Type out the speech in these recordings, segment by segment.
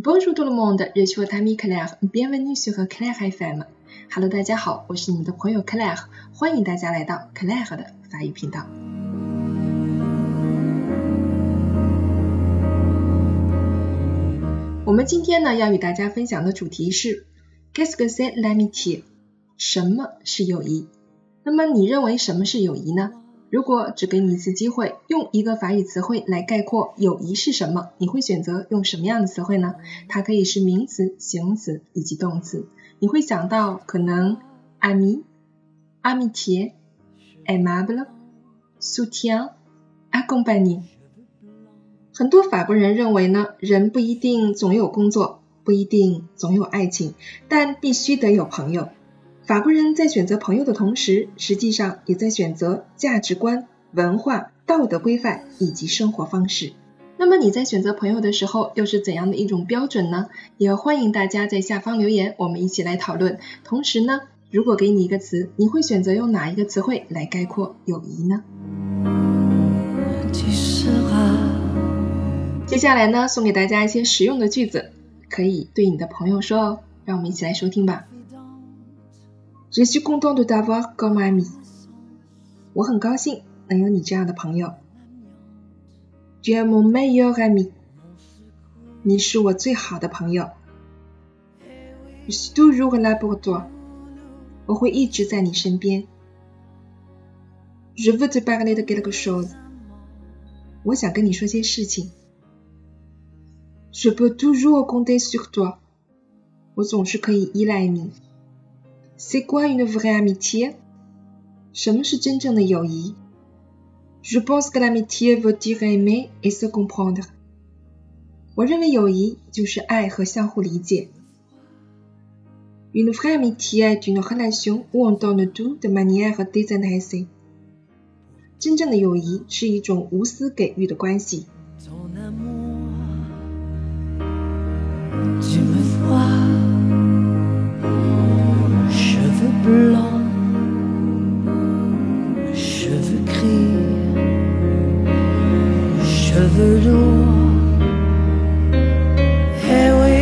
Bonjour tout le monde, je suis votre ami Claire. Bienvenue sur Claire FM. Hello，大家好，我是你们的朋友 Claire，欢迎大家来到 Claire 的法语频道。我们今天呢要与大家分享的主题是 Qu'est-ce que c'est l'amitié？什么是友谊？那么你认为什么是友谊呢？如果只给你一次机会，用一个法语词汇来概括友谊是什么，你会选择用什么样的词汇呢？它可以是名词、形容词以及动词。你会想到可能 ami、amitié、aimable、soutien、accompagner。很多法国人认为呢，人不一定总有工作，不一定总有爱情，但必须得有朋友。法国人在选择朋友的同时，实际上也在选择价值观、文化、道德规范以及生活方式。那么你在选择朋友的时候，又是怎样的一种标准呢？也欢迎大家在下方留言，我们一起来讨论。同时呢，如果给你一个词，你会选择用哪一个词汇来概括友谊呢？接下来呢，送给大家一些实用的句子，可以对你的朋友说哦。让我们一起来收听吧。Je suis content de t'avoir comme ami。我很高兴能有你这样的朋友。Tu es mon meilleur ami。你是我最好的朋友。Je suis toujours là pour toi。我会一直在你身边。Je veux te parler de quelque chose。我想跟你说些事情。Je peux toujours compter sur toi。我总是可以依赖你。 C'est quoi une vraie amitié? Je pense que l'amitié veut dire aimer et se comprendre. Une vraie amitié est une relation où on donne tout de manière désintéressée. 真正的友谊是一种无私给予的关系。 Eh oui,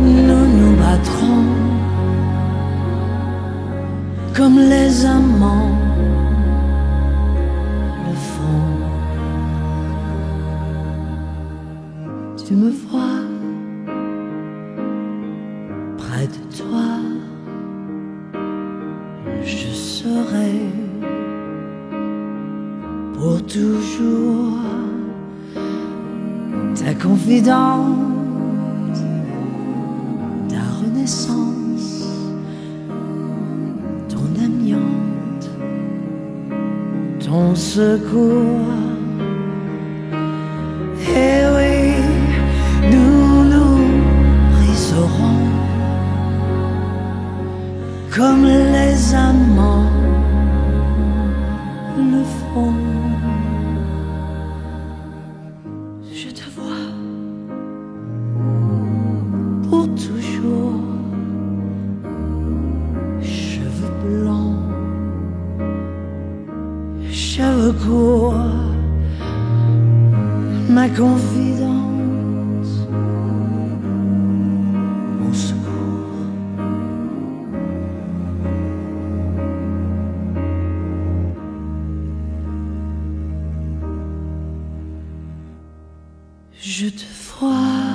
nous nous battrons comme les amants le font. Tu me vois près de toi. Pour toujours ta confidente, ta renaissance, ton amiante, ton secours. Et oui, nous nous briserons comme Je te vois pour toujours, cheveux blancs, cheveux courts, ma confidence. Je te vois.